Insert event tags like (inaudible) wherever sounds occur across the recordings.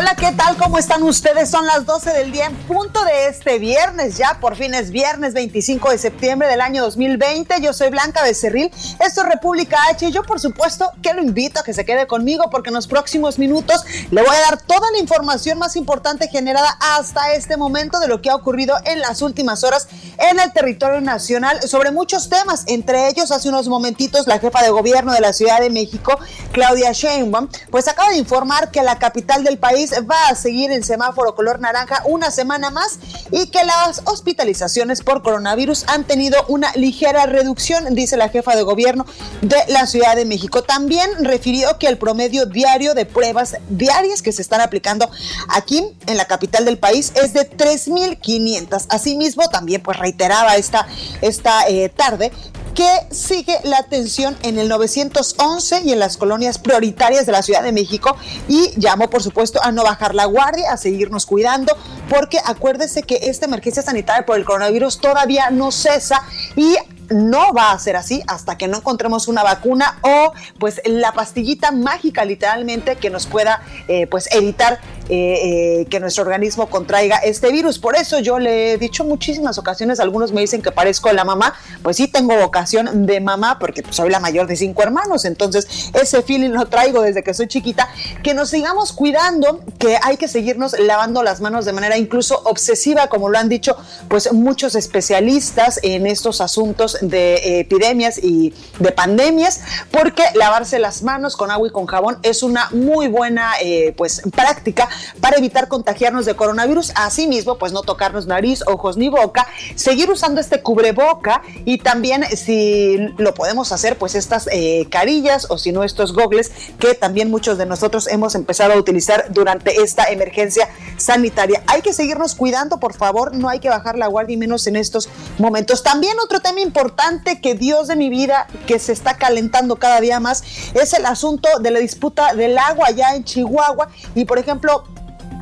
Hola, ¿qué tal? ¿Cómo están ustedes? Son las 12 del día en punto de este viernes, ya por fin es viernes 25 de septiembre del año 2020. Yo soy Blanca Becerril, esto es República H y yo por supuesto que lo invito a que se quede conmigo porque en los próximos minutos le voy a dar toda la información más importante generada hasta este momento de lo que ha ocurrido en las últimas horas en el territorio nacional sobre muchos temas, entre ellos hace unos momentitos la jefa de gobierno de la Ciudad de México, Claudia Sheinbaum, pues acaba de informar que la capital del país va a seguir en semáforo color naranja una semana más y que las hospitalizaciones por coronavirus han tenido una ligera reducción, dice la jefa de gobierno de la Ciudad de México. También refirió que el promedio diario de pruebas diarias que se están aplicando aquí en la capital del país es de 3.500. Asimismo, también pues reiteraba esta, esta eh, tarde que sigue la atención en el 911 y en las colonias prioritarias de la Ciudad de México y llamó por supuesto a no bajar la guardia, a seguirnos cuidando, porque acuérdese que esta emergencia sanitaria por el coronavirus todavía no cesa y no va a ser así hasta que no encontremos una vacuna o pues la pastillita mágica literalmente que nos pueda eh, pues evitar eh, eh, que nuestro organismo contraiga este virus. Por eso yo le he dicho muchísimas ocasiones, algunos me dicen que parezco la mamá, pues sí tengo vocación de mamá porque pues, soy la mayor de cinco hermanos, entonces ese feeling lo traigo desde que soy chiquita, que nos sigamos cuidando, que hay que seguirnos lavando las manos de manera incluso obsesiva, como lo han dicho pues muchos especialistas en estos asuntos de epidemias y de pandemias, porque lavarse las manos con agua y con jabón es una muy buena eh, pues práctica para evitar contagiarnos de coronavirus. Asimismo, pues no tocarnos nariz, ojos ni boca, seguir usando este cubreboca y también si lo podemos hacer, pues estas eh, carillas o si no estos gogles que también muchos de nosotros hemos empezado a utilizar durante esta emergencia sanitaria. Hay que seguirnos cuidando, por favor, no hay que bajar la guardia y menos en estos momentos. También otro tema importante que Dios de mi vida, que se está calentando cada día más, es el asunto de la disputa del agua allá en Chihuahua. Y por ejemplo,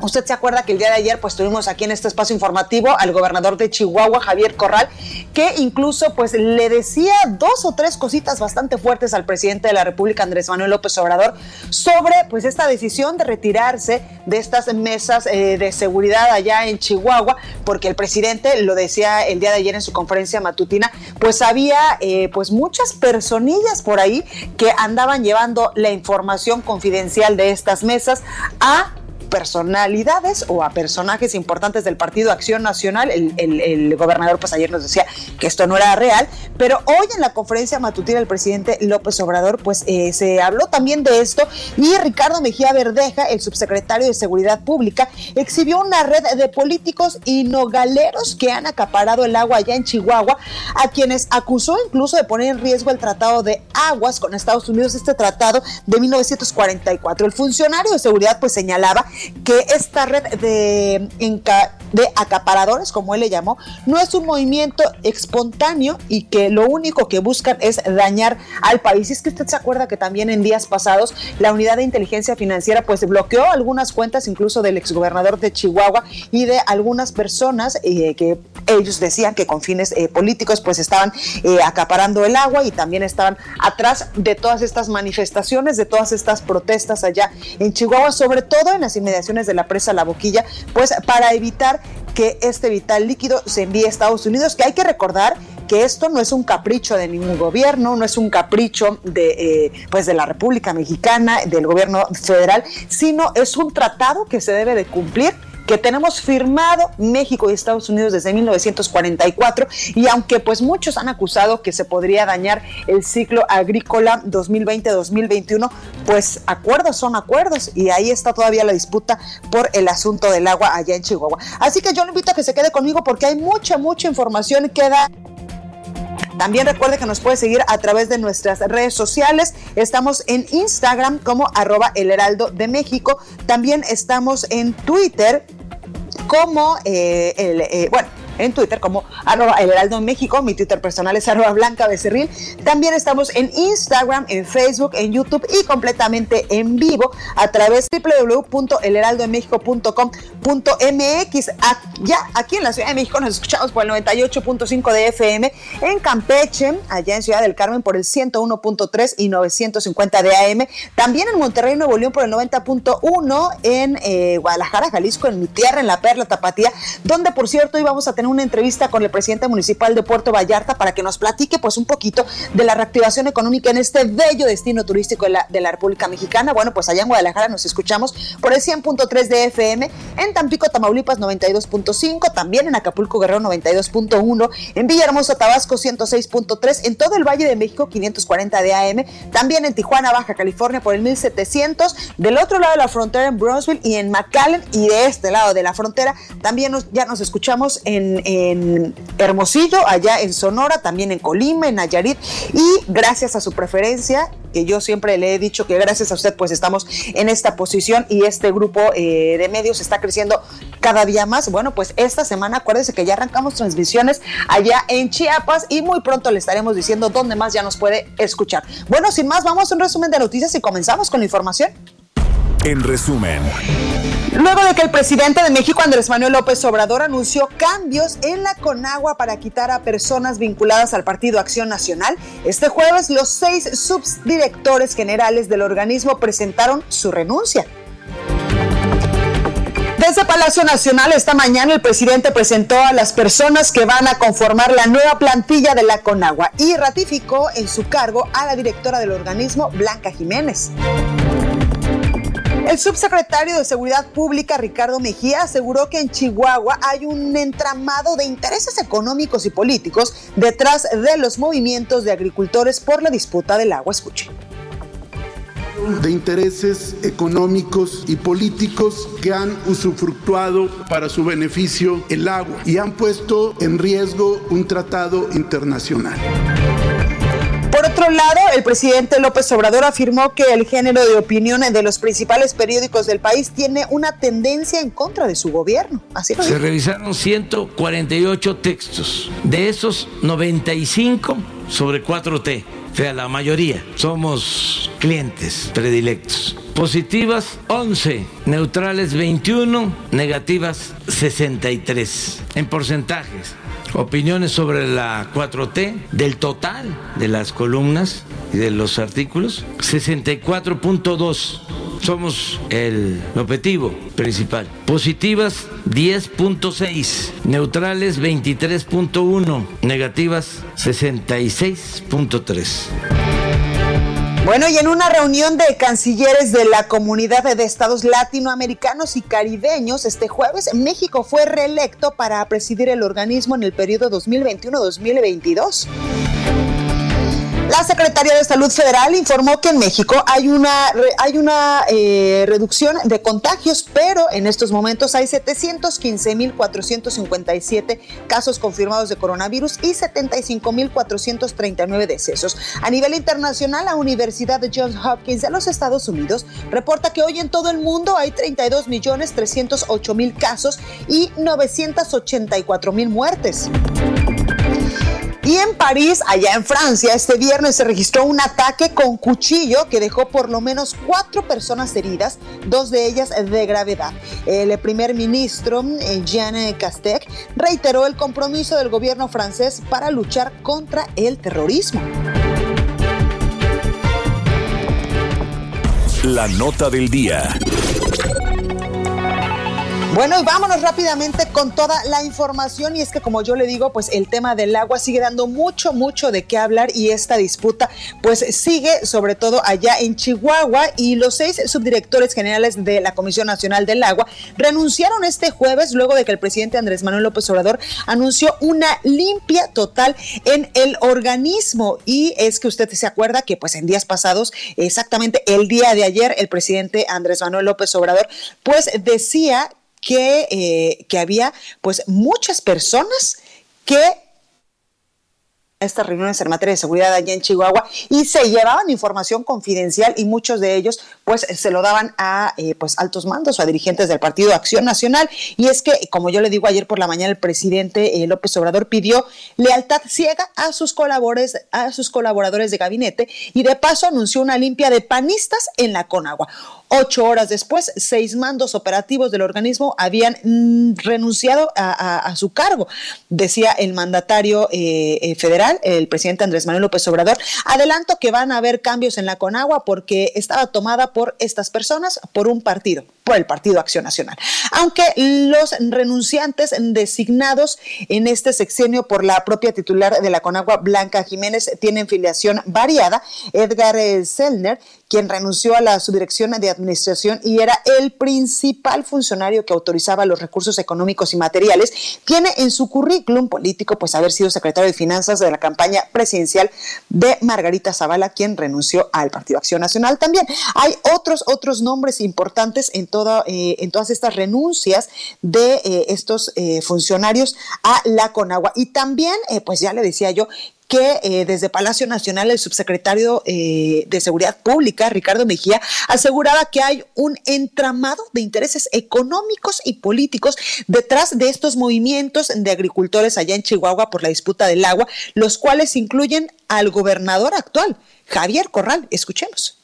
Usted se acuerda que el día de ayer pues tuvimos aquí en este espacio informativo al gobernador de Chihuahua, Javier Corral, que incluso pues le decía dos o tres cositas bastante fuertes al presidente de la República, Andrés Manuel López Obrador, sobre pues esta decisión de retirarse de estas mesas eh, de seguridad allá en Chihuahua, porque el presidente lo decía el día de ayer en su conferencia matutina, pues había eh, pues muchas personillas por ahí que andaban llevando la información confidencial de estas mesas a personalidades o a personajes importantes del Partido Acción Nacional. El, gobernador, pues ayer nos decía que esto no era real, pero hoy en la conferencia matutina del presidente López Obrador, pues eh, se habló también de esto y Ricardo Mejía Verdeja, el subsecretario de Seguridad Pública, exhibió una red de políticos y nogaleros que han acaparado el agua allá en Chihuahua, a quienes acusó incluso de poner en riesgo el tratado de aguas con Estados Unidos, este tratado de 1944. El funcionario de seguridad pues señalaba que esta red de, acaparadores, como él le llamó, no es un movimiento espontáneo y que lo único que buscan es dañar al país. Y es que usted se acuerda que también en días pasados la unidad de inteligencia financiera pues bloqueó algunas cuentas incluso del exgobernador de Chihuahua y de algunas personas eh, que ellos decían que con fines eh, políticos pues estaban eh, acaparando el agua y también estaban atrás de todas estas manifestaciones, de todas estas protestas allá en Chihuahua, sobre todo en las inmediaciones de la presa La Boquilla, pues para evitar que este vital líquido se envíe a Estados Unidos, que hay que recordar que esto no es un capricho de ningún gobierno, no es un capricho de, eh, pues de la República Mexicana, del gobierno federal, sino es un tratado que se debe de cumplir que tenemos firmado México y Estados Unidos desde 1944 y aunque pues muchos han acusado que se podría dañar el ciclo agrícola 2020-2021, pues acuerdos son acuerdos y ahí está todavía la disputa por el asunto del agua allá en Chihuahua. Así que yo le invito a que se quede conmigo porque hay mucha, mucha información que da también recuerde que nos puede seguir a través de nuestras redes sociales. Estamos en Instagram como arroba el heraldo de México. También estamos en Twitter como eh, el, eh, bueno, en Twitter como arroba el Heraldo México, mi Twitter personal es arroba Blanca Becerril. También estamos en Instagram, en Facebook, en YouTube y completamente en vivo a través de www.elheraldomexico.com.mx. Ya aquí en la Ciudad de México nos escuchamos por el 98.5 de FM, en Campeche, allá en Ciudad del Carmen por el 101.3 y 950 de AM. También en Monterrey, Nuevo León por el 90.1, en eh, Guadalajara, Jalisco, en mi tierra, en la Perla Tapatía, donde por cierto íbamos a tener una entrevista con el presidente municipal de Puerto Vallarta para que nos platique pues un poquito de la reactivación económica en este bello destino turístico de la, de la República Mexicana. Bueno, pues allá en Guadalajara nos escuchamos por el 100.3 de FM, en Tampico, Tamaulipas 92.5, también en Acapulco, Guerrero 92.1, en Villahermosa, Tabasco 106.3, en todo el Valle de México 540 de AM, también en Tijuana, Baja California por el 1700, del otro lado de la frontera en Brownsville y en McAllen y de este lado de la frontera también ya nos escuchamos en en, Hermosillo, allá en Sonora, también en Colima, en Nayarit, y gracias a su preferencia, que yo siempre le he dicho que gracias a usted pues estamos en esta posición y este grupo eh, de medios está creciendo cada día más. Bueno, pues esta semana acuérdese que ya arrancamos transmisiones allá en Chiapas y muy pronto le estaremos diciendo dónde más ya nos puede escuchar. Bueno, sin más, vamos a un resumen de noticias y comenzamos con la información. En resumen. Luego de que el presidente de México, Andrés Manuel López Obrador, anunció cambios en la Conagua para quitar a personas vinculadas al Partido Acción Nacional, este jueves los seis subdirectores generales del organismo presentaron su renuncia. Desde Palacio Nacional esta mañana el presidente presentó a las personas que van a conformar la nueva plantilla de la Conagua y ratificó en su cargo a la directora del organismo, Blanca Jiménez. El subsecretario de Seguridad Pública, Ricardo Mejía, aseguró que en Chihuahua hay un entramado de intereses económicos y políticos detrás de los movimientos de agricultores por la disputa del agua. Escuche de intereses económicos y políticos que han usufructuado para su beneficio el agua y han puesto en riesgo un tratado internacional. Por otro lado, el presidente López Obrador afirmó que el género de opinión de los principales periódicos del país tiene una tendencia en contra de su gobierno. Así Se revisaron 148 textos, de esos 95 sobre 4T. O sea, la mayoría somos clientes predilectos. Positivas 11, neutrales 21, negativas 63. En porcentajes, opiniones sobre la 4T del total de las columnas y de los artículos, 64.2 somos el objetivo principal. Positivas 10.6, neutrales 23.1, negativas 66.3. Bueno, y en una reunión de cancilleres de la comunidad de estados latinoamericanos y caribeños este jueves, México fue reelecto para presidir el organismo en el periodo 2021-2022. La Secretaría de Salud Federal informó que en México hay una, hay una eh, reducción de contagios, pero en estos momentos hay 715.457 casos confirmados de coronavirus y 75.439 decesos. A nivel internacional, la Universidad de Johns Hopkins de los Estados Unidos reporta que hoy en todo el mundo hay 32.308.000 casos y 984.000 muertes. Y en París, allá en Francia, este viernes se registró un ataque con cuchillo que dejó por lo menos cuatro personas heridas, dos de ellas de gravedad. El primer ministro, eh, Jean Castex, reiteró el compromiso del gobierno francés para luchar contra el terrorismo. La nota del día. Bueno, y vámonos rápidamente con toda la información. Y es que, como yo le digo, pues el tema del agua sigue dando mucho, mucho de qué hablar. Y esta disputa, pues sigue, sobre todo allá en Chihuahua. Y los seis subdirectores generales de la Comisión Nacional del Agua renunciaron este jueves, luego de que el presidente Andrés Manuel López Obrador anunció una limpia total en el organismo. Y es que usted se acuerda que, pues en días pasados, exactamente el día de ayer, el presidente Andrés Manuel López Obrador, pues decía que, eh, que había pues muchas personas que estas reuniones en materia de seguridad allá en Chihuahua y se llevaban información confidencial y muchos de ellos pues se lo daban a eh, pues altos mandos o a dirigentes del Partido Acción Nacional y es que como yo le digo ayer por la mañana el presidente eh, López Obrador pidió lealtad ciega a sus colaboradores a sus colaboradores de gabinete y de paso anunció una limpia de panistas en la Conagua. Ocho horas después, seis mandos operativos del organismo habían mm, renunciado a, su cargo, decía el mandatario eh, eh, federal, el presidente Andrés Manuel López Obrador. Adelanto que van a haber cambios en la Conagua porque estaba tomada por estas personas, por un partido, por el Partido Acción Nacional. Aunque los renunciantes designados en este sexenio por la propia titular de la Conagua, Blanca Jiménez, tienen filiación variada, Edgar Selner, quien renunció a la subdirección de administración y era el principal funcionario que autorizaba los recursos económicos y materiales, tiene en su currículum político pues haber sido secretario de Finanzas de la campaña presidencial de Margarita Zavala, quien renunció al Partido Acción Nacional. También hay otros otros nombres importantes en eh, en todas estas renuncias de eh, estos eh, funcionarios a la Conagua y también pues ya le decía yo que desde Palacio Nacional el subsecretario de Seguridad Pública, Ricardo Mejía, aseguraba que hay un entramado de intereses económicos y políticos detrás de estos movimientos de agricultores allá en Chihuahua por la disputa del agua, los cuales incluyen al gobernador actual, Javier Corral. Escuchemos.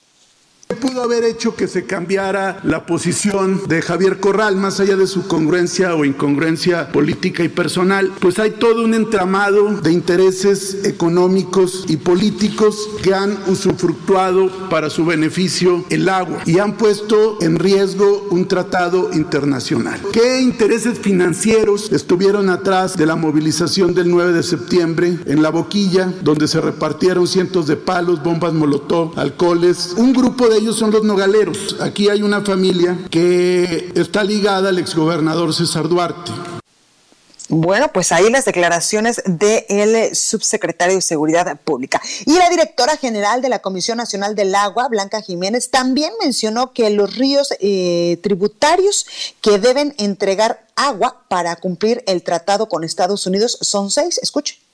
¿Qué pudo haber hecho que se cambiara la posición de Javier Corral, más allá de su congruencia o incongruencia política y personal? Pues hay todo un entramado de intereses económicos y políticos que han usufructuado para su beneficio el agua y han puesto en riesgo un tratado internacional. ¿Qué intereses financieros estuvieron atrás de la movilización del 9 de septiembre en La Boquilla, donde se repartieron cientos de palos, bombas molotov, alcoholes? Un grupo de ellos son los nogaleros. Aquí hay una familia que está ligada al exgobernador César Duarte. Bueno, pues ahí las declaraciones del subsecretario de Seguridad Pública. Y la directora general de la Comisión Nacional del Agua, Blanca Jiménez, también mencionó que los ríos eh, tributarios que deben entregar agua para cumplir el tratado con Estados Unidos son seis. Escuche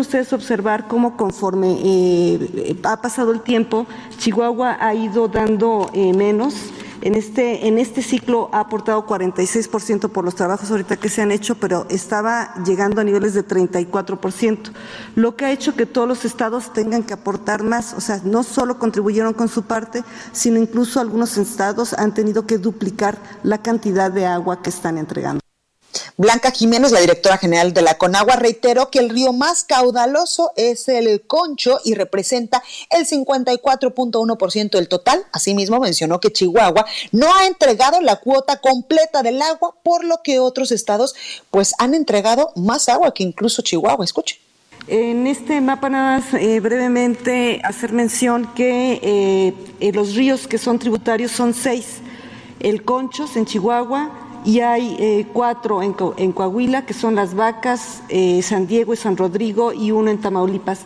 ustedes observar cómo conforme eh, ha pasado el tiempo, Chihuahua ha ido dando eh, menos. En este, en este ciclo ha aportado 46% por los trabajos ahorita que se han hecho, pero estaba llegando a niveles de 34%, lo que ha hecho que todos los estados tengan que aportar más. O sea, no solo contribuyeron con su parte, sino incluso algunos estados han tenido que duplicar la cantidad de agua que están entregando. Blanca Jiménez, la directora general de la Conagua, reiteró que el río más caudaloso es el Concho y representa el 54.1% del total. Asimismo, mencionó que Chihuahua no ha entregado la cuota completa del agua, por lo que otros estados pues han entregado más agua que incluso Chihuahua. Escuche. En este mapa nada más eh, brevemente hacer mención que eh, eh, los ríos que son tributarios son seis. El Conchos en Chihuahua, y hay eh, cuatro en, Coahuila, que son Las Vacas, eh, San Diego y San Rodrigo, y uno en Tamaulipas.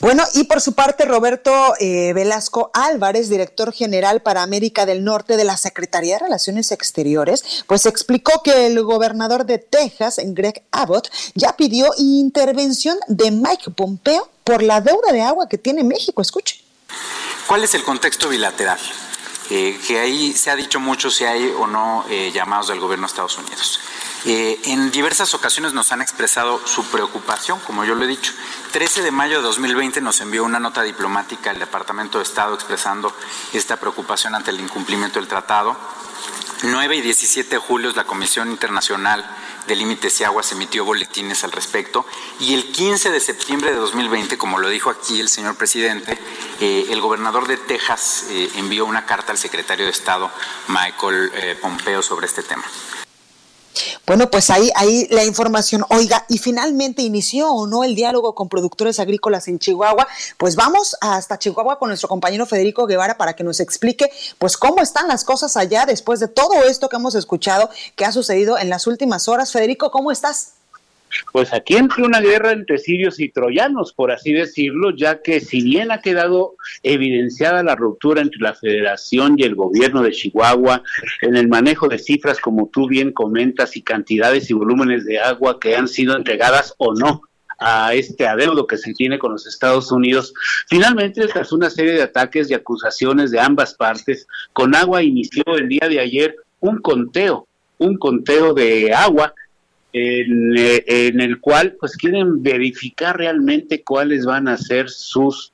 Bueno, y por su parte, Roberto eh, Velasco Álvarez, director general para América del Norte de la Secretaría de Relaciones Exteriores, pues explicó que el gobernador de Texas, Greg Abbott, ya pidió intervención de Mike Pompeo por la deuda de agua que tiene México. Escuche. ¿Cuál es el contexto bilateral? Eh, que ahí se ha dicho mucho si hay o no eh, llamados del gobierno de Estados Unidos. Eh, en diversas ocasiones nos han expresado su preocupación, como yo lo he dicho. 13 de mayo de 2020 nos envió una nota diplomática al Departamento de Estado expresando esta preocupación ante el incumplimiento del tratado. 9 y 17 de julio la Comisión Internacional de Límites y Aguas emitió boletines al respecto y el 15 de septiembre de 2020, como lo dijo aquí el señor presidente, eh, el gobernador de Texas eh, envió una carta al secretario de Estado, Michael eh, Pompeo, sobre este tema. Bueno, pues ahí, ahí la información. Oiga, y finalmente inició o no el diálogo con productores agrícolas en Chihuahua. Pues vamos hasta Chihuahua con nuestro compañero Federico Guevara para que nos explique, pues cómo están las cosas allá después de todo esto que hemos escuchado que ha sucedido en las últimas horas. Federico, ¿cómo estás? Pues aquí entra una guerra entre sirios y troyanos, por así decirlo, ya que si bien ha quedado evidenciada la ruptura entre la federación y el gobierno de Chihuahua en el manejo de cifras, como tú bien comentas, y cantidades y volúmenes de agua que han sido entregadas o no a este adeudo que se tiene con los Estados Unidos. Finalmente, tras una serie de ataques y acusaciones de ambas partes, con agua inició el día de ayer un conteo, un conteo de agua eh, en, el cual pues quieren verificar realmente cuáles van a ser sus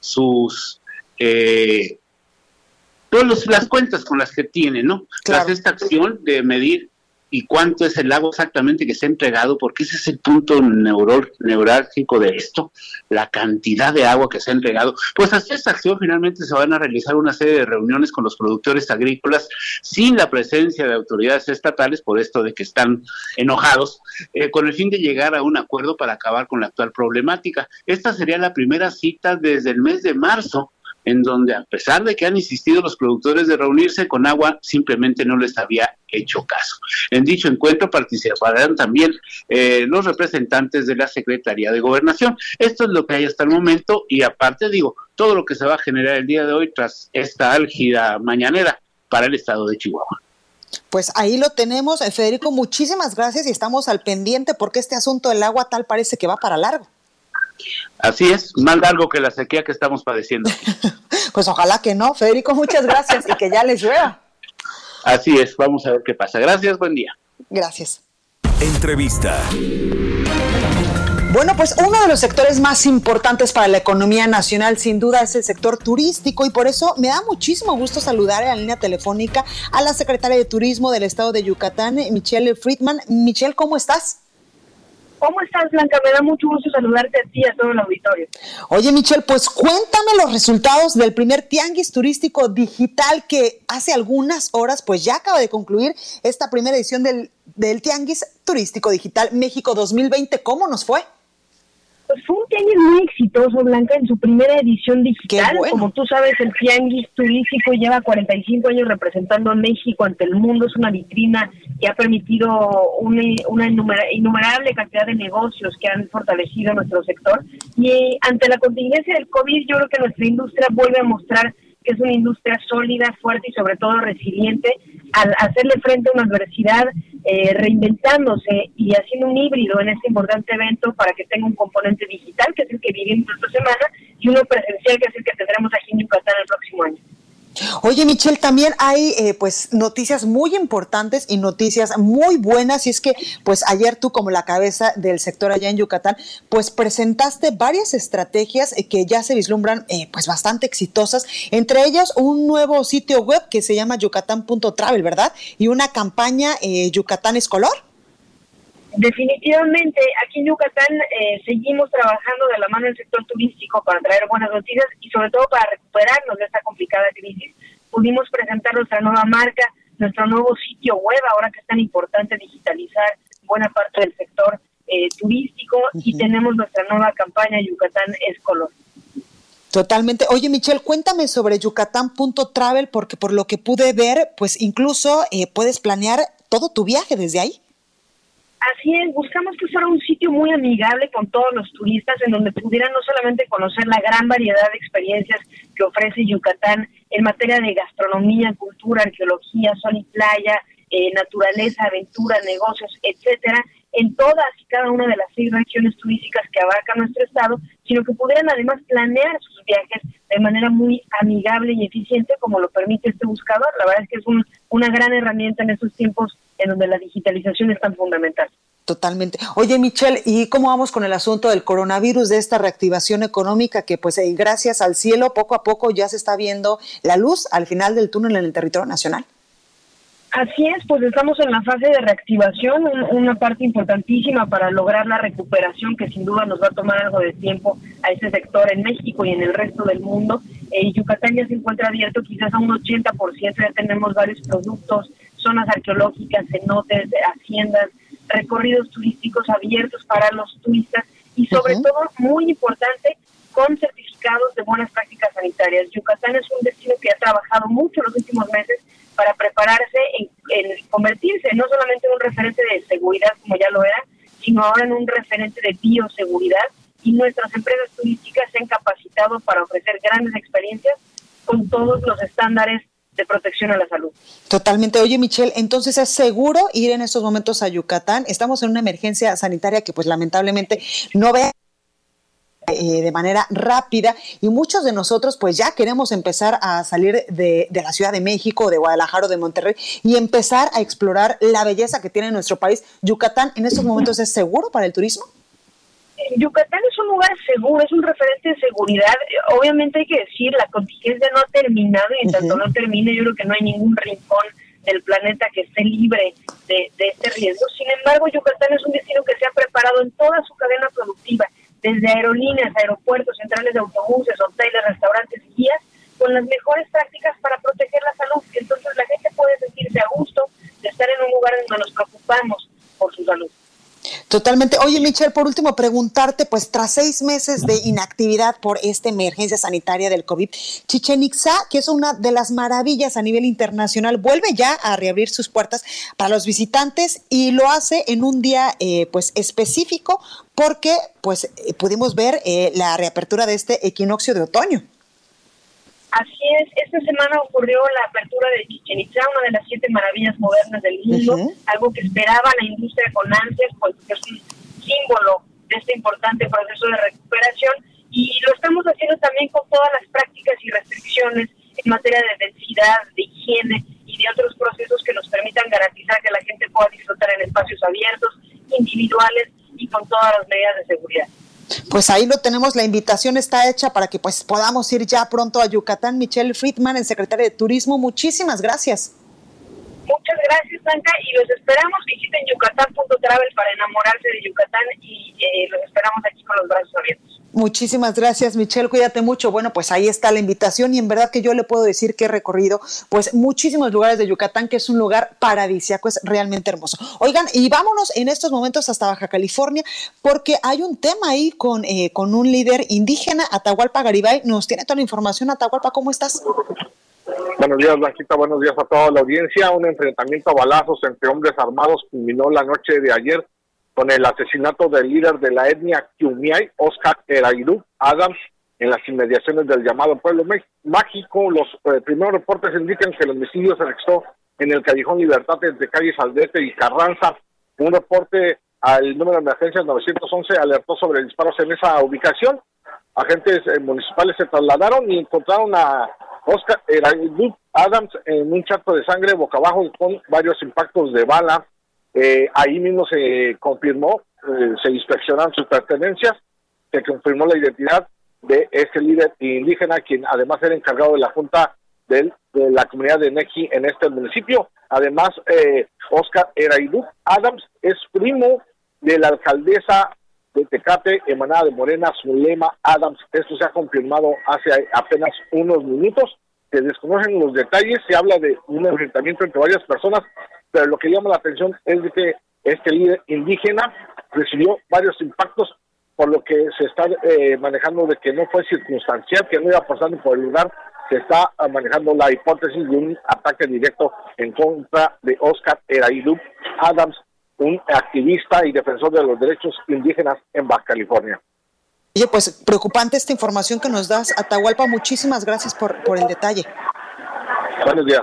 sus eh, todas las cuentas con las que tienen, ¿no? Tras esta acción de medir y cuánto es el lago exactamente que se ha entregado, porque ese es el punto neurálgico de esto, la cantidad de agua que se ha entregado. Pues hasta esta acción finalmente se van a realizar una serie de reuniones con los productores agrícolas sin la presencia de autoridades estatales, por esto de que están enojados, eh, con el fin de llegar a un acuerdo para acabar con la actual problemática. Esta sería la primera cita desde el mes de marzo en donde a pesar de que han insistido los productores de reunirse con agua, simplemente no les había hecho caso. En dicho encuentro participarán también eh, los representantes de la Secretaría de Gobernación. Esto es lo que hay hasta el momento y aparte digo, todo lo que se va a generar el día de hoy tras esta álgida mañanera para el estado de Chihuahua. Pues ahí lo tenemos. Federico, muchísimas gracias y estamos al pendiente porque este asunto del agua tal parece que va para largo. Así es, más largo que la sequía que estamos padeciendo. (laughs) pues ojalá que no, Federico, muchas gracias y que ya les llueva. Así es, vamos a ver qué pasa. Gracias, buen día. Gracias. Entrevista. Bueno, pues uno de los sectores más importantes para la economía nacional sin duda es el sector turístico y por eso me da muchísimo gusto saludar en la línea telefónica a la secretaria de Turismo del estado de Yucatán, Michelle Friedman. Michelle, ¿cómo estás? ¿Cómo estás, Blanca? Me da mucho gusto saludarte a ti y a todo el auditorio. Oye, Michelle, pues cuéntame los resultados del primer tianguis turístico digital que hace algunas horas, pues ya acaba de concluir esta primera edición del, del Tianguis Turístico Digital México 2020. ¿Cómo nos fue? Pues fue un tianguis muy exitoso, Blanca, en su primera edición digital. Como tú sabes, el tianguis turístico lleva 45 años representando a México ante el mundo. Es una vitrina que ha permitido una, una innumerable cantidad de negocios que han fortalecido nuestro sector. Y ante la contingencia del COVID, yo creo que nuestra industria vuelve a mostrar que es una industria sólida, fuerte y sobre todo resiliente al hacerle frente a una adversidad, eh, reinventándose y haciendo un híbrido en este importante evento para que tenga un componente digital, que es el que vivimos esta semana, y uno presencial, que es el que tendremos aquí en Yucatán el próximo año. Oye, Michelle, también hay eh, pues noticias muy importantes y noticias muy buenas. Y es que, pues ayer tú, como la cabeza del sector allá en Yucatán, pues presentaste varias estrategias eh, que ya se vislumbran eh, pues bastante exitosas. Entre ellas, un nuevo sitio web que se llama yucatán.travel, ¿verdad? Y una campaña Yucatán es color. Definitivamente, aquí en Yucatán eh, seguimos trabajando de la mano del sector turístico para traer buenas noticias y sobre todo para recuperarnos de esta complicada crisis. Pudimos presentar nuestra nueva marca, nuestro nuevo sitio web, ahora que es tan importante digitalizar buena parte del sector eh, turístico y tenemos nuestra nueva campaña Yucatán es color. Totalmente. Oye, Michelle, cuéntame sobre yucatán.travel porque por lo que pude ver, pues incluso eh, puedes planear todo tu viaje desde ahí. Así es, buscamos que fuera un sitio muy amigable con todos los turistas, en donde pudieran no solamente conocer la gran variedad de experiencias que ofrece Yucatán en materia de gastronomía, cultura, arqueología, sol y playa, eh, naturaleza, aventura, negocios, etcétera, en todas y cada una de las seis regiones turísticas que abarca nuestro estado, sino que pudieran además planear sus viajes de manera muy amigable y eficiente, como lo permite este buscador. La verdad es que es una gran herramienta en estos tiempos en donde la digitalización es tan fundamental. Totalmente. Oye, Michelle, ¿y cómo vamos con el asunto del coronavirus, de esta reactivación económica que, pues, eh, gracias al cielo, poco a poco ya se está viendo la luz al final del túnel en el territorio nacional? Así es, pues estamos en la fase de reactivación, una parte importantísima para lograr la recuperación que sin duda nos va a tomar algo de tiempo a ese sector en México y en el resto del mundo. Eh, Yucatán ya se encuentra abierto quizás a un 80%, ya tenemos varios productos, zonas arqueológicas, cenotes, haciendas, recorridos turísticos abiertos para los turistas y sobre todo, muy importante, con certificados de buenas prácticas sanitarias. Yucatán es un destino que ha trabajado mucho en los últimos meses para prepararse en, convertirse no solamente en un referente de seguridad como ya lo era, sino ahora en un referente de bioseguridad y nuestras empresas turísticas se han capacitado para ofrecer grandes experiencias con todos los estándares de protección a la salud. Totalmente. Oye, Michelle, entonces es seguro ir en estos momentos a Yucatán. Estamos en una emergencia sanitaria que pues lamentablemente no ve eh, de manera rápida y muchos de nosotros pues ya queremos empezar a salir de, la Ciudad de México, de Guadalajara o de Monterrey y empezar a explorar la belleza que tiene nuestro país. ¿Yucatán en estos momentos es seguro para el turismo? Yucatán es un lugar seguro, es un referente de seguridad. Obviamente hay que decir, la contingencia no ha terminado y en tanto no termine, yo creo que no hay ningún rincón del planeta que esté libre de, de este riesgo. Sin embargo, Yucatán es un destino que se ha preparado en toda su cadena productiva desde aerolíneas, aeropuertos, centrales de autobuses, hoteles, restaurantes y guías, con las mejores prácticas para proteger la salud. Entonces la gente puede sentirse a gusto de estar en un lugar donde nos preocupamos por su salud. Totalmente. Oye, Michelle, por último, preguntarte, pues tras seis meses de inactividad por esta emergencia sanitaria del COVID, Chichen Itza, que es una de las maravillas a nivel internacional, vuelve ya a reabrir sus puertas para los visitantes y lo hace en un día, eh, pues, específico, porque, pues, eh, pudimos ver eh, la reapertura de este equinoccio de otoño. Así es, esta semana ocurrió la apertura de Chichen Itza, una de las siete maravillas modernas del mundo, algo que esperaba la industria con ansias, porque es un símbolo de este importante proceso de recuperación y lo estamos haciendo también con todas las prácticas y restricciones en materia de densidad, de higiene y de otros procesos que nos permitan garantizar que la gente pueda disfrutar en espacios abiertos, individuales y con todas las medidas de seguridad. Pues ahí lo tenemos, la invitación está hecha para que pues podamos ir ya pronto a Yucatán. Michelle Friedman, el secretario de Turismo, muchísimas gracias. Muchas gracias, Blanca, y los esperamos. Visiten yucatán.travel para enamorarse de Yucatán y eh, los esperamos aquí con los brazos abiertos. Muchísimas gracias, Michelle. Cuídate mucho. Bueno, pues ahí está la invitación y en verdad que yo le puedo decir que he recorrido pues muchísimos lugares de Yucatán, que es un lugar paradisíaco, es realmente hermoso. Oigan, y vámonos en estos momentos hasta Baja California, porque hay un tema ahí con, eh, con un líder indígena, Atahualpa Garibay. Nos tiene toda la información. Atahualpa, ¿cómo estás? Buenos días, Blanquita. Buenos días a toda la audiencia. Un enfrentamiento a balazos entre hombres armados culminó la noche de ayer con el asesinato del líder de la etnia Kiumiai, Oscar Erairú Adams, en las inmediaciones del llamado Pueblo Mágico. Los eh, primeros reportes indican que el homicidio se registró en el Callejón Libertad entre calles Aldete y Carranza. Un reporte al número de emergencia 911 alertó sobre disparos en esa ubicación. Agentes eh, municipales se trasladaron y encontraron a Oscar Erairú Adams en un charco de sangre boca abajo con varios impactos de bala eh, ahí mismo se confirmó, eh, se inspeccionaron sus pertenencias, se confirmó la identidad de este líder indígena, quien además era encargado de la Junta de la comunidad de Neji en este municipio. Además, eh, Oscar Eraidú Adams es primo de la alcaldesa de Tecate, emanada de Morena, Zulema Adams. Esto se ha confirmado hace apenas unos minutos. Se desconocen los detalles, se habla de un enfrentamiento entre varias personas pero lo que llama la atención es de que este líder indígena recibió varios impactos, por lo que se está eh, manejando de que no fue circunstancial, que no iba pasando por el lugar, se está manejando la hipótesis de un ataque directo en contra de Oscar Eraidú Adams, un activista y defensor de los derechos indígenas en Baja California. Oye, pues preocupante esta información que nos das, Atahualpa. Muchísimas gracias por, por el detalle. Buenos días.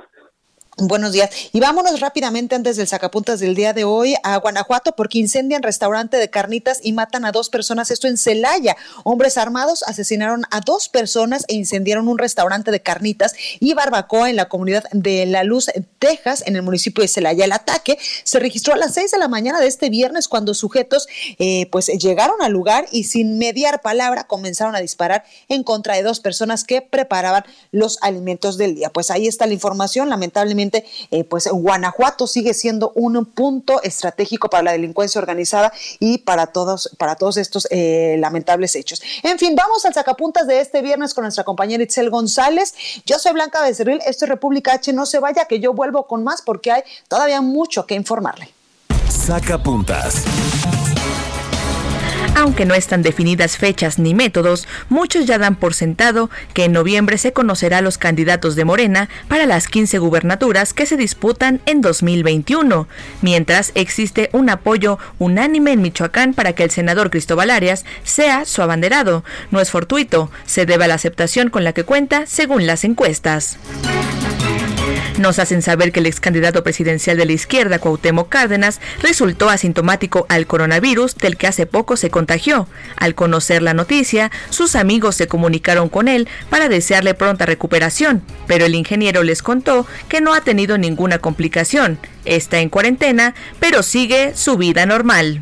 Buenos días. Y vámonos rápidamente antes del sacapuntas del día de hoy a Guanajuato porque incendian restaurante de carnitas y matan a dos personas. Esto en Celaya. Hombres armados asesinaron a dos personas e incendiaron un restaurante de carnitas y barbacoa en la comunidad de La Luz, Texas, en el municipio de Celaya. El ataque se registró a las seis de la mañana de este viernes cuando sujetos eh, pues llegaron al lugar y sin mediar palabra comenzaron a disparar en contra de dos personas que preparaban los alimentos del día. Pues ahí está la información. Lamentablemente Eh, pues Guanajuato sigue siendo un punto estratégico para la delincuencia organizada y para todos, para todos estos eh, lamentables hechos. En fin, vamos al sacapuntas de este viernes con nuestra compañera Itzel González. Yo soy Blanca Becerril, esto es República H, no se vaya que yo vuelvo con más porque hay todavía mucho que informarle. Sacapuntas. Aunque no están definidas fechas ni métodos, muchos ya dan por sentado que en noviembre se conocerá los candidatos de Morena para las 15 gubernaturas que se disputan en 2021, mientras existe un apoyo unánime en Michoacán para que el senador Cristóbal Arias sea su abanderado. No es fortuito, se debe a la aceptación con la que cuenta según las encuestas. Nos hacen saber que el ex candidato presidencial de la izquierda, Cuauhtémoc Cárdenas, resultó asintomático al coronavirus del que hace poco se contagió. Al conocer la noticia, sus amigos se comunicaron con él para desearle pronta recuperación, pero el ingeniero les contó que no ha tenido ninguna complicación. Está en cuarentena, pero sigue su vida normal.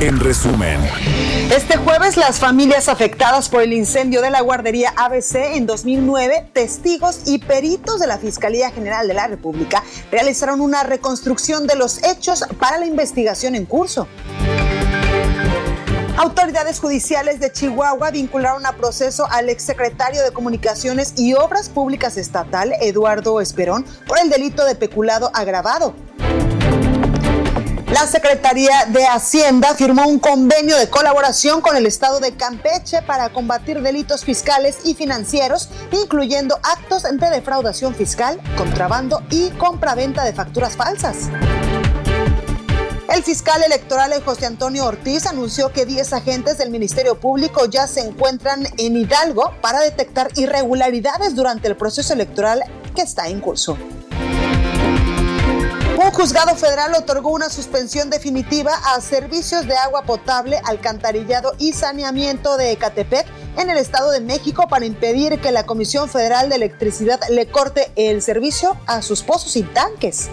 en resumen. Este jueves las familias afectadas por el incendio de la guardería ABC en 2009, testigos y peritos de la Fiscalía General de la República realizaron una reconstrucción de los hechos para la investigación en curso. Autoridades judiciales de Chihuahua vincularon a proceso al exsecretario de Comunicaciones y Obras Públicas Estatal, Eduardo Esperón, por el delito de peculado agravado. La Secretaría de Hacienda firmó un convenio de colaboración con el Estado de Campeche para combatir delitos fiscales y financieros, incluyendo actos de defraudación fiscal, contrabando y compraventa de facturas falsas. El fiscal electoral José Antonio Ortiz anunció que 10 agentes del Ministerio Público ya se encuentran en Hidalgo para detectar irregularidades durante el proceso electoral que está en curso. Un juzgado federal otorgó una suspensión definitiva a servicios de agua potable, alcantarillado y saneamiento de Ecatepec en el Estado de México para impedir que la Comisión Federal de Electricidad le corte el servicio a sus pozos y tanques.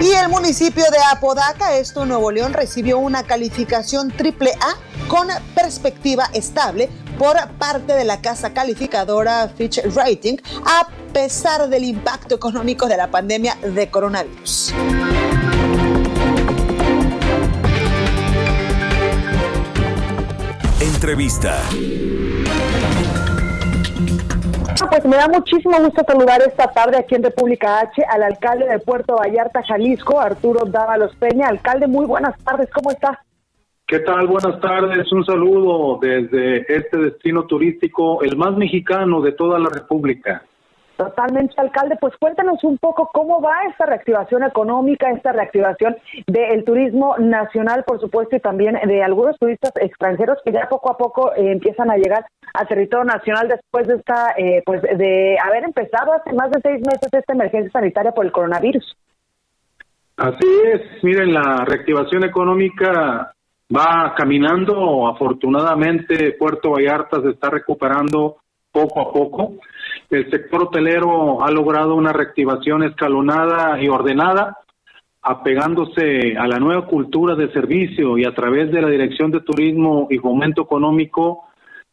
Y el municipio de Apodaca, esto Nuevo León, recibió una calificación triple A con perspectiva estable por parte de la casa calificadora Fitch Rating a pesar del impacto económico de la pandemia de coronavirus. Entrevista. Pues me da muchísimo gusto saludar esta tarde aquí en República H al alcalde de Puerto Vallarta, Jalisco, Arturo Dávalos Peña. Alcalde, muy buenas tardes, ¿cómo está? ¿Qué tal? Buenas tardes. Un saludo desde este destino turístico, el más mexicano de toda la República. Totalmente, alcalde. Pues cuéntanos un poco cómo va esta reactivación económica, esta reactivación del turismo nacional, por supuesto, y también de algunos turistas extranjeros que ya poco a poco eh, empiezan a llegar a territorio nacional después de esta, eh, pues de haber empezado hace más de seis meses esta emergencia sanitaria por el coronavirus. Así es. Miren, la reactivación económica va caminando. Afortunadamente, Puerto Vallarta se está recuperando poco a poco. El sector hotelero ha logrado una reactivación escalonada y ordenada, apegándose a la nueva cultura de servicio y a través de la Dirección de Turismo y Fomento Económico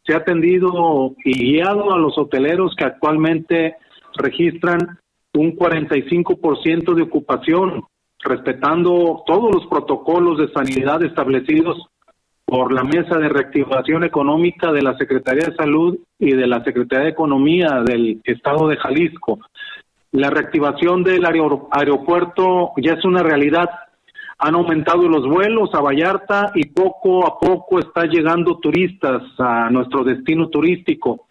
se ha atendido y guiado a los hoteleros que actualmente registran un 45% de ocupación, respetando todos los protocolos de sanidad establecidos por la Mesa de Reactivación Económica de la Secretaría de Salud y de la Secretaría de Economía del Estado de Jalisco. La reactivación del aeropuerto ya es una realidad. Han aumentado los vuelos a Vallarta y poco a poco está llegando turistas a nuestro destino turístico.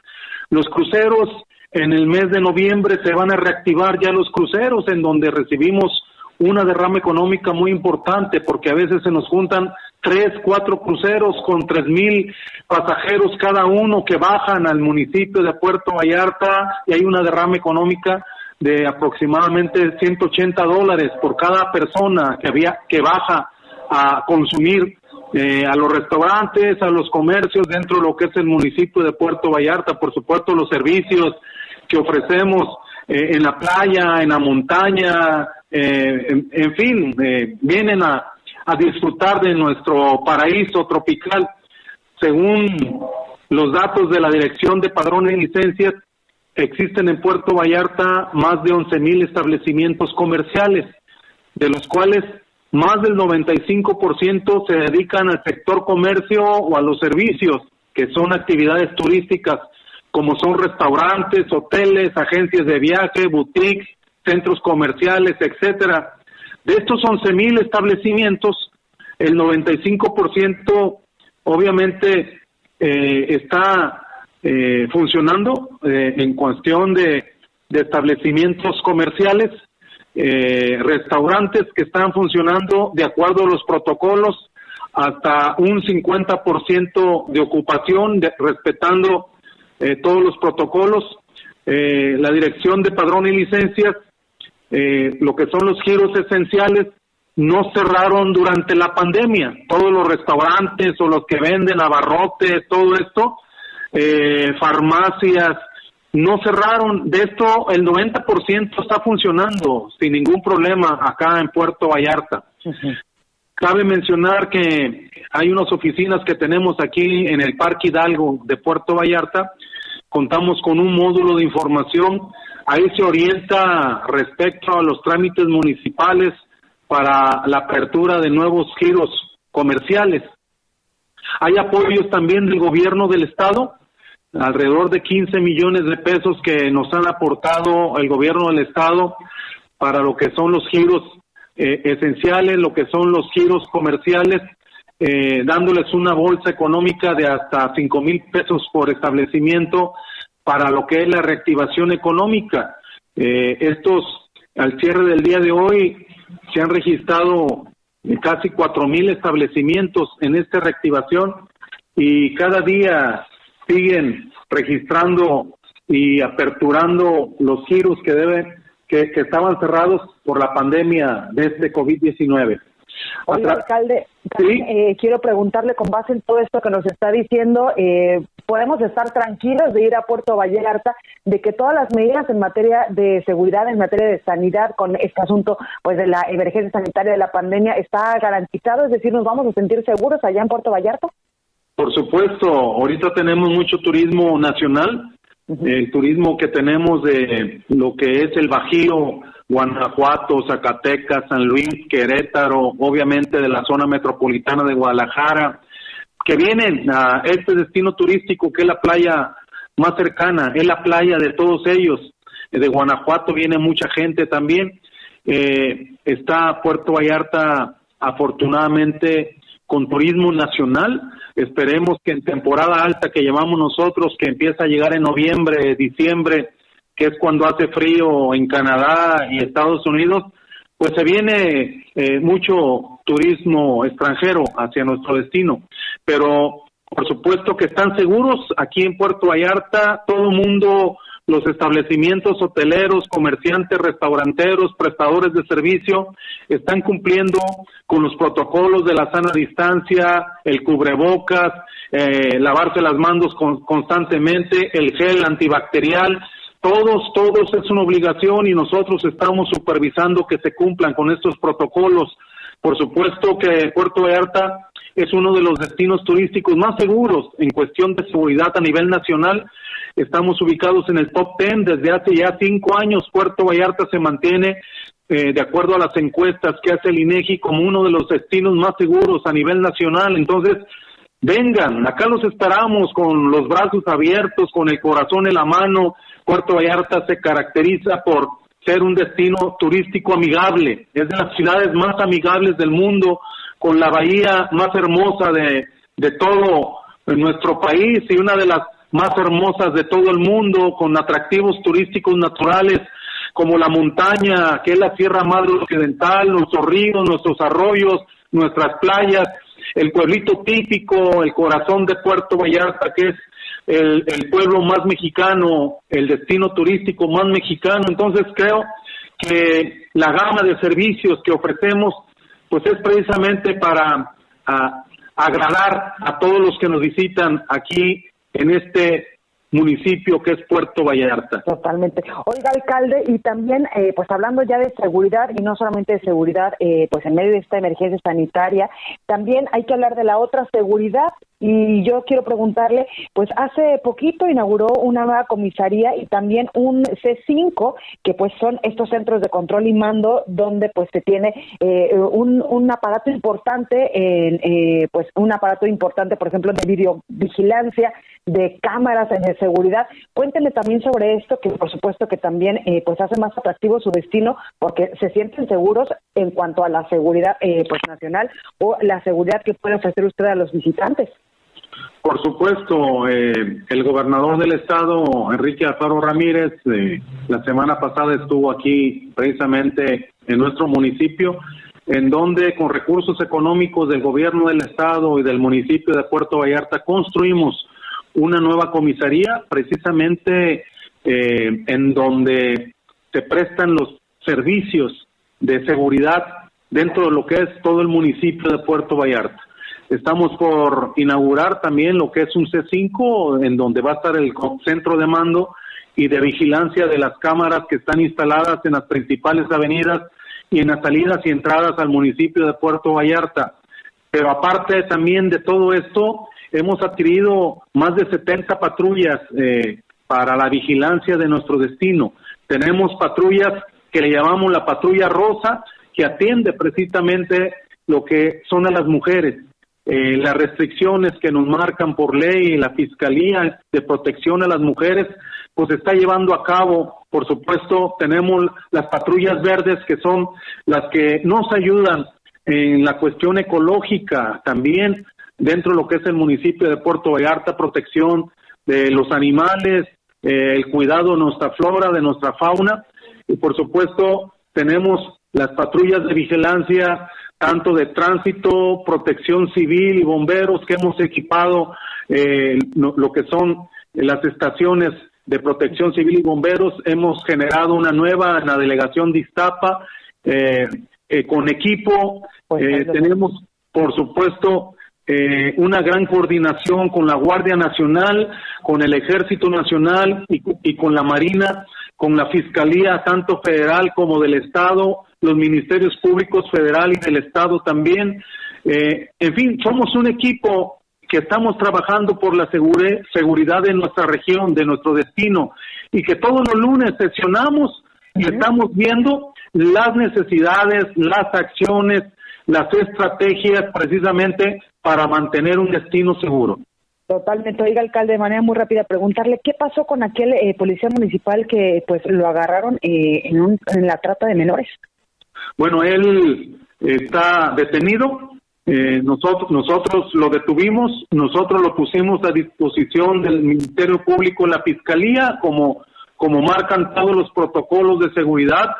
Los cruceros en el mes de noviembre se van a reactivar ya los cruceros en donde recibimos una derrama económica muy importante porque a veces se nos juntan tres, cuatro cruceros con tres mil pasajeros cada uno que bajan al municipio de Puerto Vallarta y hay una derrama económica de aproximadamente 180 dólares por cada persona que había que baja a consumir eh, a los restaurantes, a los comercios dentro de lo que es el municipio de Puerto Vallarta, por supuesto los servicios que ofrecemos eh, en la playa, en la montaña, eh, en, fin, vienen a, a disfrutar de nuestro paraíso tropical. Según los datos de la Dirección de Padrones y Licencias, existen en Puerto Vallarta más de 11 mil establecimientos comerciales, de los cuales más del 95% se dedican al sector comercio o a los servicios, que son actividades turísticas, como son restaurantes, hoteles, agencias de viaje, boutiques, centros comerciales, etcétera. De estos 11 mil establecimientos, el 95% obviamente eh, está eh, funcionando eh, en cuestión de establecimientos comerciales eh, restaurantes que están funcionando de acuerdo a los protocolos, hasta un 50% de ocupación, respetando eh, todos los protocolos. La dirección de padrón y licencias, lo que son los giros esenciales, no cerraron durante la pandemia. Todos los restaurantes o los que venden abarrotes, todo esto, farmacias, no cerraron. De esto, el 90% está funcionando sin ningún problema acá en Puerto Vallarta. Cabe mencionar que hay unas oficinas que tenemos aquí en el Parque Hidalgo de Puerto Vallarta. Contamos con un módulo de información. Ahí se orienta respecto a los trámites municipales para la apertura de nuevos giros comerciales. Hay apoyos también del gobierno del estado alrededor de 15 millones de pesos que nos han aportado el gobierno del estado para lo que son los giros eh, esenciales, lo que son los giros comerciales, eh, dándoles una bolsa económica de hasta 5 mil pesos por establecimiento para lo que es la reactivación económica. Eh, estos, al cierre del día de hoy, se han registrado casi 4 mil establecimientos en esta reactivación y cada día siguen registrando y aperturando los giros que deben que, estaban cerrados por la pandemia de este COVID-19. Oye, alcalde, eh, quiero preguntarle con base en todo esto que nos está diciendo, eh, podemos estar tranquilos de ir a Puerto Vallarta, de que todas las medidas en materia de seguridad, en materia de sanidad, con este asunto pues de la emergencia sanitaria de la pandemia, está garantizado, es decir, nos vamos a sentir seguros allá en Puerto Vallarta. Por supuesto, ahorita tenemos mucho turismo nacional, el turismo que tenemos de lo que es el Bajío, Guanajuato, Zacatecas, San Luis, Querétaro, obviamente de la zona metropolitana de Guadalajara, que vienen a este destino turístico que es la playa más cercana, es la playa de todos ellos. De Guanajuato viene mucha gente también. Eh, está Puerto Vallarta, afortunadamente, con turismo nacional Esperemos que en temporada alta que llevamos nosotros, que empieza a llegar en noviembre, diciembre, que es cuando hace frío en Canadá y Estados Unidos, pues se viene eh, mucho turismo extranjero hacia nuestro destino. Pero por supuesto que están seguros aquí en Puerto Vallarta, todo el mundo los establecimientos hoteleros, comerciantes, restauranteros, prestadores de servicio están cumpliendo con los protocolos de la sana distancia, el cubrebocas, eh, lavarse las manos constantemente, el gel antibacterial. Todos, todos es una obligación y nosotros estamos supervisando que se cumplan con estos protocolos. Por supuesto que Puerto Vallarta es uno de los destinos turísticos más seguros en cuestión de seguridad a nivel nacional Estamos ubicados en el top 10 desde hace ya cinco años. Puerto Vallarta se mantiene, eh, de acuerdo a las encuestas que hace el INEGI, como uno de los destinos más seguros a nivel nacional. Entonces, vengan, acá los esperamos con los brazos abiertos, con el corazón en la mano. Puerto Vallarta se caracteriza por ser un destino turístico amigable. Es de las ciudades más amigables del mundo, con la bahía más hermosa de, de todo nuestro país y una de las más hermosas de todo el mundo, con atractivos turísticos naturales como la montaña, que es la Sierra Madre Occidental, nuestros ríos, nuestros arroyos, nuestras playas, el pueblito típico, el corazón de Puerto Vallarta, que es el, el pueblo más mexicano, el destino turístico más mexicano. Entonces creo que la gama de servicios que ofrecemos pues es precisamente para agradar a todos los que nos visitan aquí en este municipio que es Puerto Vallarta. Totalmente. Oiga, alcalde, y también, eh, pues hablando ya de seguridad, y no solamente de seguridad, eh, pues en medio de esta emergencia sanitaria, también hay que hablar de la otra seguridad, y yo quiero preguntarle, pues hace poquito inauguró una nueva comisaría y también un C5, que pues son estos centros de control y mando donde pues se tiene eh, un, un, aparato importante, eh, pues un aparato importante, por ejemplo, de videovigilancia, de cámaras de seguridad. Cuéntenme también sobre esto, que por supuesto que también eh, pues hace más atractivo su destino porque se sienten seguros en cuanto a la seguridad pues nacional o la seguridad que puede ofrecer usted a los visitantes. Por supuesto, eh, el gobernador del estado, Enrique Alfaro Ramírez, eh, la semana pasada estuvo aquí precisamente en nuestro municipio, en donde con recursos económicos del gobierno del estado y del municipio de Puerto Vallarta construimos una nueva comisaría, precisamente eh, en donde se prestan los servicios de seguridad dentro de lo que es todo el municipio de Puerto Vallarta. Estamos por inaugurar también lo que es un C5, en donde va a estar el centro de mando y de vigilancia de las cámaras que están instaladas en las principales avenidas y en las salidas y entradas al municipio de Puerto Vallarta. Pero aparte también de todo esto, hemos adquirido más de 70 patrullas eh, para la vigilancia de nuestro destino. Tenemos patrullas que le llamamos la patrulla rosa, que atiende precisamente lo que son a las mujeres. Eh, las restricciones que nos marcan por ley la Fiscalía de Protección a las Mujeres, pues está llevando a cabo. Por supuesto, tenemos las patrullas verdes que son las que nos ayudan en la cuestión ecológica también dentro de lo que es el municipio de Puerto Vallarta, protección de los animales, eh, el cuidado de nuestra flora, de nuestra fauna y por supuesto tenemos las patrullas de vigilancia tanto de tránsito, protección civil y bomberos que hemos equipado eh, lo que son las estaciones de protección civil y bomberos. Hemos generado una nueva en la delegación de Iztapa eh, eh, con equipo. Pues, tenemos, por supuesto, una gran coordinación con la Guardia Nacional, con el Ejército Nacional y, y con la Marina, con la Fiscalía tanto federal como del Estado los ministerios públicos federal y del Estado también. Eh, en fin, somos un equipo que estamos trabajando por la seguridad de nuestra región, de nuestro destino, y que todos los lunes sesionamos y estamos viendo las necesidades, las acciones, las estrategias precisamente para mantener un destino seguro. Totalmente. Oiga, alcalde, de manera muy rápida, preguntarle qué pasó con aquel eh, policía municipal que pues lo agarraron eh, en, en la trata de menores. Bueno, él está detenido. Eh, nosotros, nosotros lo detuvimos, nosotros lo pusimos a disposición del Ministerio Público la Fiscalía, como, como marcan todos los protocolos de seguridad,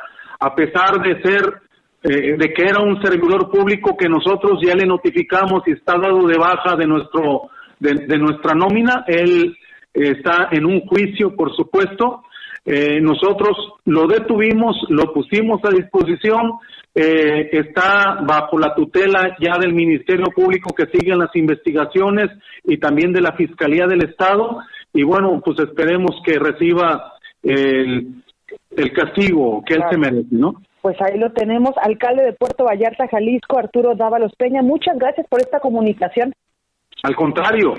a pesar de ser, eh, de que era un servidor público que nosotros ya le notificamos y está dado de baja de nuestro, de, nuestra nómina, él está en un juicio, por supuesto, eh, nosotros lo detuvimos, lo pusimos a disposición, eh, está bajo la tutela ya del Ministerio Público que siguen las investigaciones y también de la Fiscalía del Estado. Y bueno, pues esperemos que reciba el, castigo que él se merece, ¿no? Pues ahí lo tenemos, alcalde de Puerto Vallarta, Jalisco, Arturo Dávalos Peña. Muchas gracias por esta comunicación. Al contrario,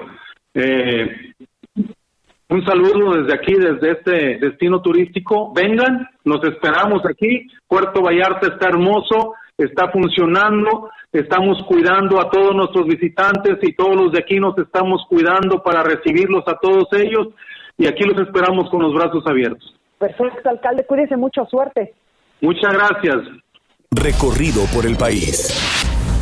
eh, un saludo desde aquí, desde este destino turístico. Vengan, nos esperamos aquí. Puerto Vallarta está hermoso, está funcionando, estamos cuidando a todos nuestros visitantes y todos los de aquí nos estamos cuidando para recibirlos a todos ellos y aquí los esperamos con los brazos abiertos. Perfecto, alcalde, cuídese mucho, suerte. Muchas gracias. Recorrido por el país.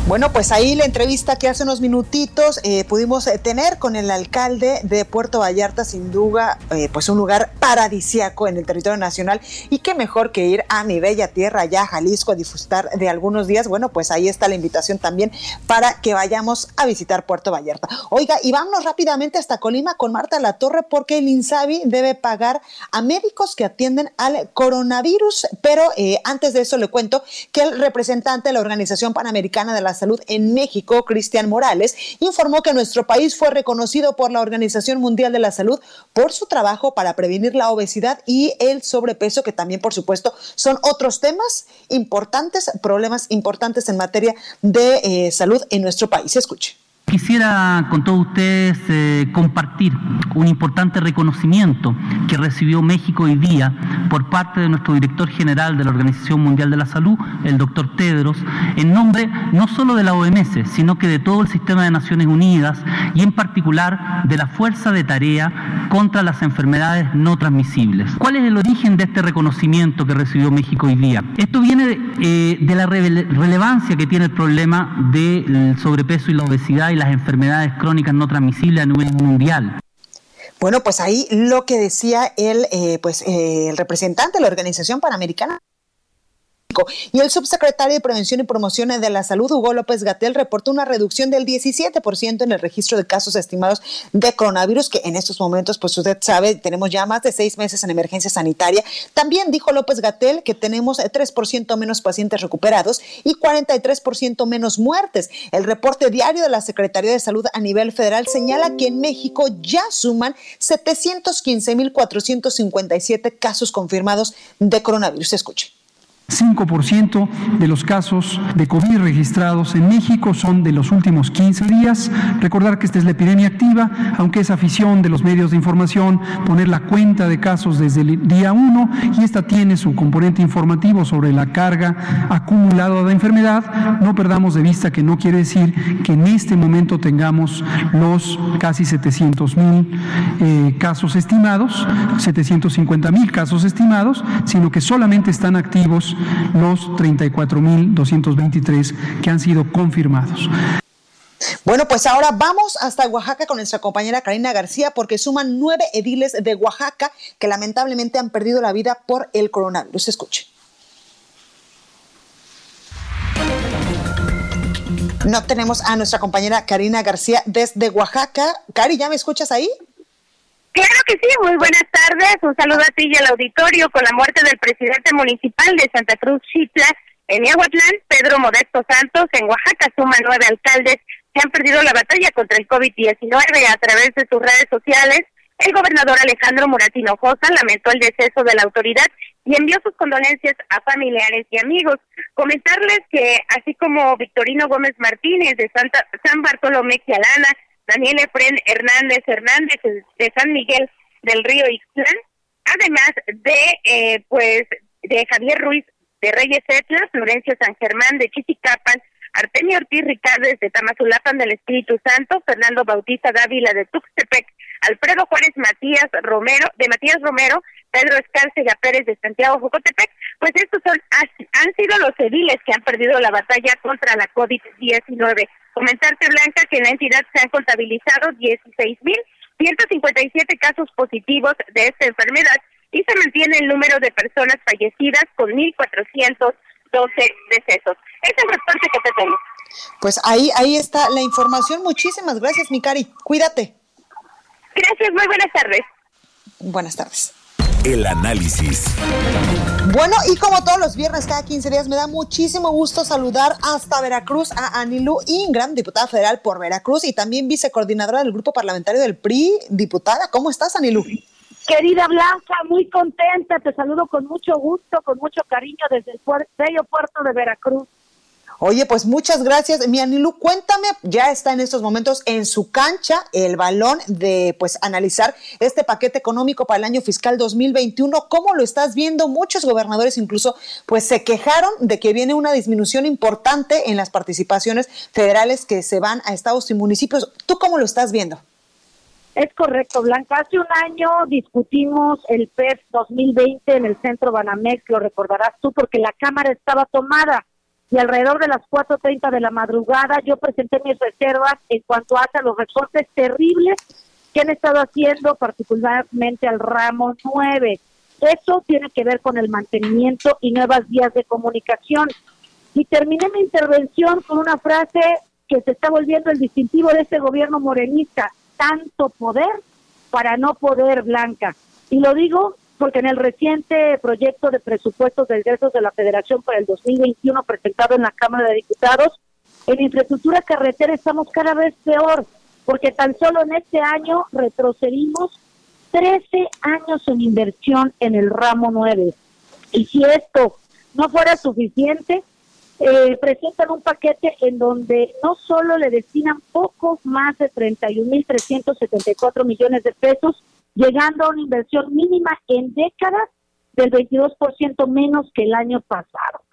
Bueno, pues ahí la entrevista que hace unos minutitos eh, pudimos eh, tener con el alcalde de Puerto Vallarta, sin duda, eh, pues un lugar paradisiaco en el territorio nacional y qué mejor que ir a mi bella tierra allá, Jalisco, a disfrutar de algunos días. Bueno, pues ahí está la invitación también para que vayamos a visitar Puerto Vallarta. Oiga, y vámonos rápidamente hasta Colima con Marta La Torre porque el INSABI debe pagar a médicos que atienden al coronavirus, pero antes de eso le cuento que el representante de la Organización Panamericana de la Salud en México, Cristian Morales, informó que nuestro país fue reconocido por la Organización Mundial de la Salud por su trabajo para prevenir la obesidad y el sobrepeso, que también, por supuesto, son otros temas importantes, problemas importantes en materia de eh, salud en nuestro país. Escuche. Quisiera con todos ustedes eh, compartir un importante reconocimiento que recibió México hoy día por parte de nuestro director general de la Organización Mundial de la Salud, el doctor Tedros, en nombre no solo de la OMS, sino que de todo el sistema de Naciones Unidas y en particular de la Fuerza de Tarea contra las enfermedades no transmisibles. ¿Cuál es el origen de este reconocimiento que recibió México hoy día? Esto viene de, eh, la relevancia que tiene el problema del sobrepeso y la obesidad las enfermedades crónicas no transmisibles a nivel mundial. Bueno, pues ahí lo que decía el, eh, pues, eh, el representante de la Organización Panamericana y el subsecretario de Prevención y Promoción de la Salud, Hugo López Gatel, reportó una reducción del 17% en el registro de casos estimados de coronavirus, que en estos momentos, pues usted sabe, tenemos ya más de seis meses en emergencia sanitaria. También dijo López Gatel que tenemos 3% menos pacientes recuperados y 43% menos muertes. El reporte diario de la Secretaría de Salud a nivel federal señala que en México ya suman 715.457 casos confirmados de coronavirus. Escuche. 5% de los casos de COVID registrados en México son de los últimos 15 días. Recordar que esta es la epidemia activa, aunque es afición de los medios de información poner la cuenta de casos desde el día 1 y esta tiene su componente informativo sobre la carga acumulada de enfermedad. No perdamos de vista que no quiere decir que en este momento tengamos los casi 700 mil eh, casos estimados, 750 mil casos estimados, sino que solamente están activos los 34.223 que han sido confirmados. Bueno, pues ahora vamos hasta Oaxaca con nuestra compañera Karina García porque suman nueve ediles de Oaxaca que lamentablemente han perdido la vida por el coronavirus. Escuche. No tenemos a nuestra compañera Karina García desde Oaxaca. Cari, ¿ya me escuchas ahí? Claro que sí, muy buenas tardes. Un saludo a ti y al auditorio. Con la muerte del presidente municipal de Santa Cruz Chitla, en Yahuatlán, Pedro Modesto Santos, en Oaxaca suman nueve alcaldes que han perdido la batalla contra el COVID-19 a través de sus redes sociales. El gobernador Alejandro Muratino Josa lamentó el deceso de la autoridad y envió sus condolencias a familiares y amigos. Comentarles que así como Victorino Gómez Martínez de Santa, San Bartolomé Quialana, Daniel Efren Hernández Hernández de San Miguel del Río Ixtlán, además de eh, pues de Javier Ruiz de Reyes Etla, Florencio San Germán de Chichicapan, Artemio Ortiz Ricardes de Tamazulapan del Espíritu Santo, Fernando Bautista Dávila de Tuxtepec, Alfredo Juárez Matías Romero, de Matías Romero, Pedro Escárcega Pérez de Santiago Jocotepec, pues estos son han sido los ediles que han perdido la batalla contra la COVID-19. Comentarte, Blanca, que en la entidad se han contabilizado 16.157 casos positivos de esta enfermedad y se mantiene el número de personas fallecidas con 1.412 decesos. Es el reporte que te tengo. Pues ahí, ahí está la información. Muchísimas gracias, Mikari. Cuídate. Gracias, muy buenas tardes. Buenas tardes. El análisis. Bueno, y como todos los viernes, cada 15 días, me da muchísimo gusto saludar hasta Veracruz a Anilu Ingram, diputada federal por Veracruz y también vicecoordinadora del grupo parlamentario del PRI. Diputada, ¿cómo estás, Anilu? Querida Blanca, muy contenta, te saludo con mucho gusto, con mucho cariño desde el bello puerto de Veracruz. Oye, pues muchas gracias. Mi Anilu, cuéntame, ya está en estos momentos en su cancha el balón de pues analizar este paquete económico para el año fiscal 2021. ¿Cómo lo estás viendo? Muchos gobernadores incluso pues se quejaron de que viene una disminución importante en las participaciones federales que se van a estados y municipios. ¿Tú cómo lo estás viendo? Es correcto, Blanca. Hace un año discutimos el PES 2020 en el centro Banamex, lo recordarás tú, porque la Cámara estaba tomada y alrededor de las 4.30 de la madrugada yo presenté mis reservas en cuanto a los recortes terribles que han estado haciendo particularmente al ramo 9. Eso tiene que ver con el mantenimiento y nuevas vías de comunicación. Y terminé mi intervención con una frase que se está volviendo el distintivo de este gobierno morenista, tanto poder para no poder, Blanca. Y lo digo porque en el reciente proyecto de presupuestos de ingresos de la Federación para el 2021 presentado en la Cámara de Diputados, en infraestructura carretera estamos cada vez peor, porque tan solo en este año retrocedimos 13 años en inversión en el ramo 9. Y si esto no fuera suficiente, eh, presentan un paquete en donde no solo le destinan poco más de 31.374 millones de pesos, llegando a una inversión mínima en décadas del 22% menos que el año pasado.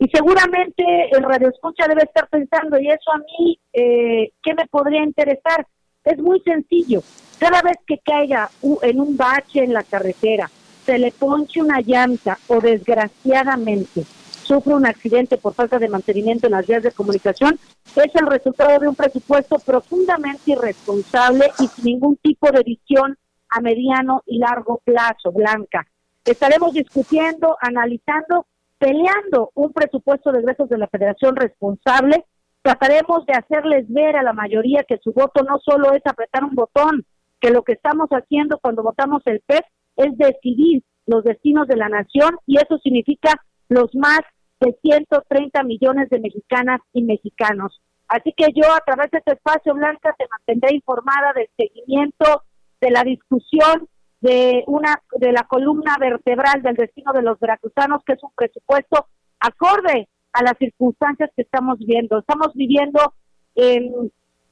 Y seguramente el Radio Escucha debe estar pensando, y eso a mí, eh, ¿qué me podría interesar? Es muy sencillo. Cada vez que caiga en un bache en la carretera, se le ponche una llanta o desgraciadamente sufre un accidente por falta de mantenimiento en las vías de comunicación, es el resultado de un presupuesto profundamente irresponsable y sin ningún tipo de visión a mediano y largo plazo, Blanca. Estaremos discutiendo, analizando, peleando un presupuesto de ingresos de la Federación responsable. Trataremos de hacerles ver a la mayoría que su voto no solo es apretar un botón, que lo que estamos haciendo cuando votamos el PEP es decidir los destinos de la nación y eso significa los más de 130 millones de mexicanas y mexicanos. Así que yo a través de este espacio Blanca te mantendré informada del seguimiento de la discusión de una de la columna vertebral del destino de los veracruzanos, que es un presupuesto acorde a las circunstancias que estamos viendo. Estamos viviendo en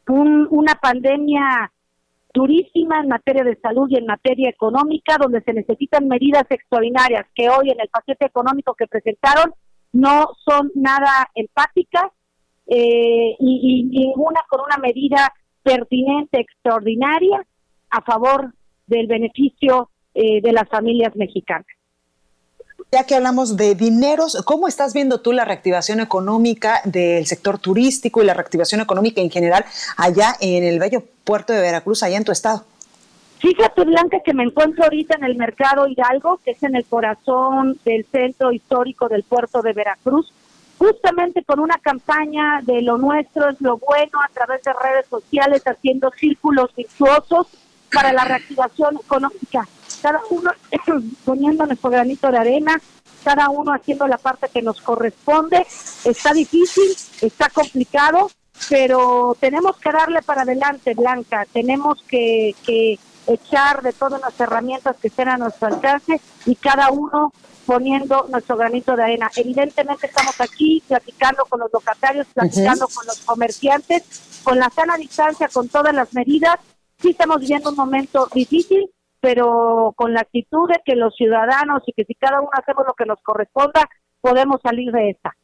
una pandemia durísima en materia de salud y en materia económica, donde se necesitan medidas extraordinarias que hoy en el paquete económico que presentaron no son nada empáticas eh, y ninguna con una medida pertinente, extraordinaria, a favor del beneficio eh, de las familias mexicanas. Ya que hablamos de dineros, ¿cómo estás viendo tú la reactivación económica del sector turístico y la reactivación económica en general allá en el bello puerto de Veracruz, allá en tu estado? Fíjate, Blanca, que me encuentro ahorita en el mercado Hidalgo, que es en el corazón del centro histórico del puerto de Veracruz, justamente con una campaña de lo nuestro es lo bueno a través de redes sociales, haciendo círculos virtuosos para la reactivación económica. Cada uno (clears throat) poniendo nuestro granito de arena, cada uno haciendo la parte que nos corresponde. Está difícil, está complicado, pero tenemos que darle para adelante, Blanca. Tenemos que, que echar de todas las herramientas que estén a nuestro alcance y cada uno poniendo nuestro granito de arena. Evidentemente estamos aquí platicando con los locatarios, platicando con los comerciantes, con la sana distancia, con todas las medidas sí estamos viviendo un momento difícil, pero con la actitud de que los ciudadanos y que si cada uno hacemos lo que nos corresponda, podemos salir de esta.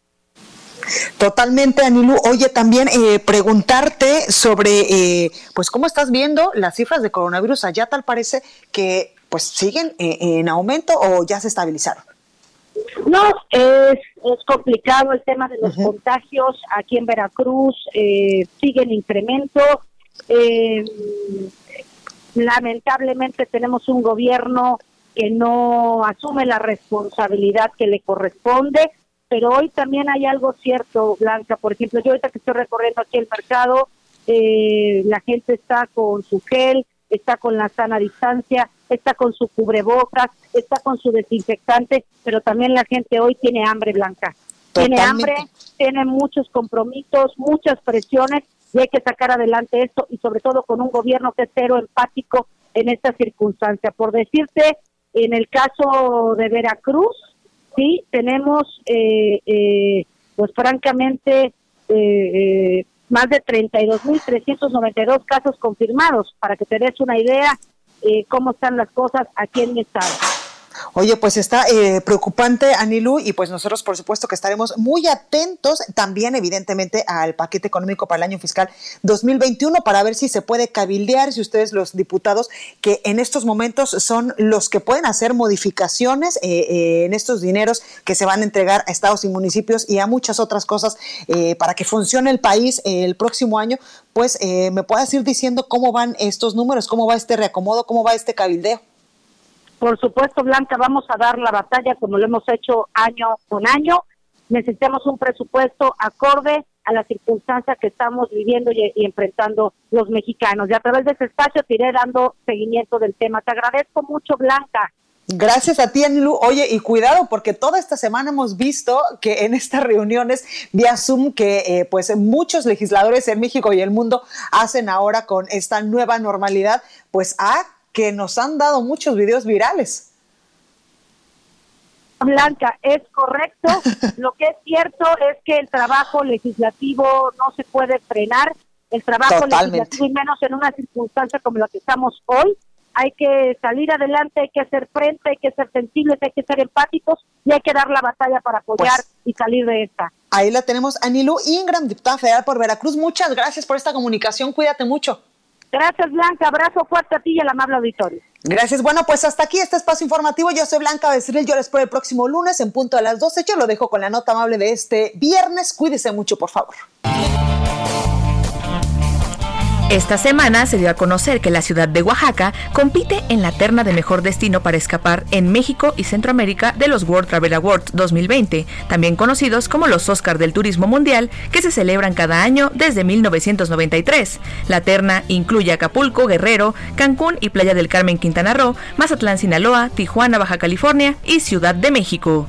Totalmente, Anilu. Oye, también eh, preguntarte sobre, eh, pues, cómo estás viendo las cifras de coronavirus allá. Tal parece que, pues, siguen eh, en aumento o ya se estabilizaron. No, es, es complicado el tema de los contagios aquí en Veracruz. sigue en incremento. Eh, lamentablemente tenemos un gobierno que no asume la responsabilidad que le corresponde, pero hoy también hay algo cierto, Blanca. Por ejemplo, yo ahorita que estoy recorriendo aquí el mercado, eh, la gente está con su gel, está con la sana distancia, está con su cubrebocas, está con su desinfectante, pero también la gente hoy tiene hambre, Blanca. Tiene hambre, tiene muchos compromisos, muchas presiones y hay que sacar adelante esto y sobre todo con un gobierno que es cero empático en esta circunstancia. Por decirte, en el caso de Veracruz, sí, tenemos eh, eh, pues francamente eh, más de 32.392 casos confirmados, para que te des una idea cómo están las cosas aquí en mi estado. Oye, pues está eh, preocupante, Anilú, y pues nosotros por supuesto que estaremos muy atentos también, evidentemente, al paquete económico para el año fiscal 2021 para ver si se puede cabildear, si ustedes los diputados, que en estos momentos son los que pueden hacer modificaciones eh, eh, en estos dineros que se van a entregar a estados y municipios y a muchas otras cosas para que funcione el país el próximo año, pues me puedas ir diciendo cómo van estos números, cómo va este reacomodo, cómo va este cabildeo. Por supuesto, Blanca, vamos a dar la batalla como lo hemos hecho año con año. Necesitamos un presupuesto acorde a la circunstancia que estamos viviendo y, enfrentando los mexicanos. Y a través de este espacio te iré dando seguimiento del tema. Te agradezco mucho, Blanca. Gracias a ti, Anilu. Oye, y cuidado, porque toda esta semana hemos visto que en estas reuniones vía Zoom que eh, pues muchos legisladores en México y el mundo hacen ahora con esta nueva normalidad, pues ha que nos han dado muchos videos virales. Blanca, es correcto. (laughs) Lo que es cierto es que el trabajo legislativo no se puede frenar. El trabajo legislativo, y menos en una circunstancia como la que estamos hoy, hay que salir adelante, hay que hacer frente, hay que ser sensibles, hay que ser empáticos y hay que dar la batalla para apoyar pues, y salir de esta. Ahí la tenemos, Anilú Ingram, diputada federal por Veracruz. Muchas gracias por esta comunicación. Cuídate mucho. Gracias, Blanca. Abrazo fuerte a ti y al amable auditorio. Gracias. Bueno, pues hasta aquí este espacio informativo. Yo soy Blanca Becerril. Yo les espero el próximo lunes en punto a las 12. Yo lo dejo con la nota amable de este viernes. Cuídese mucho, por favor. Esta semana se dio a conocer que la ciudad de Oaxaca compite en la terna de mejor destino para escapar en México y Centroamérica de los World Travel Awards 2020, también conocidos como los Oscar del Turismo Mundial, que se celebran cada año desde 1993. La terna incluye Acapulco, Guerrero, Cancún y Playa del Carmen, Quintana Roo, Mazatlán, Sinaloa, Tijuana, Baja California y Ciudad de México.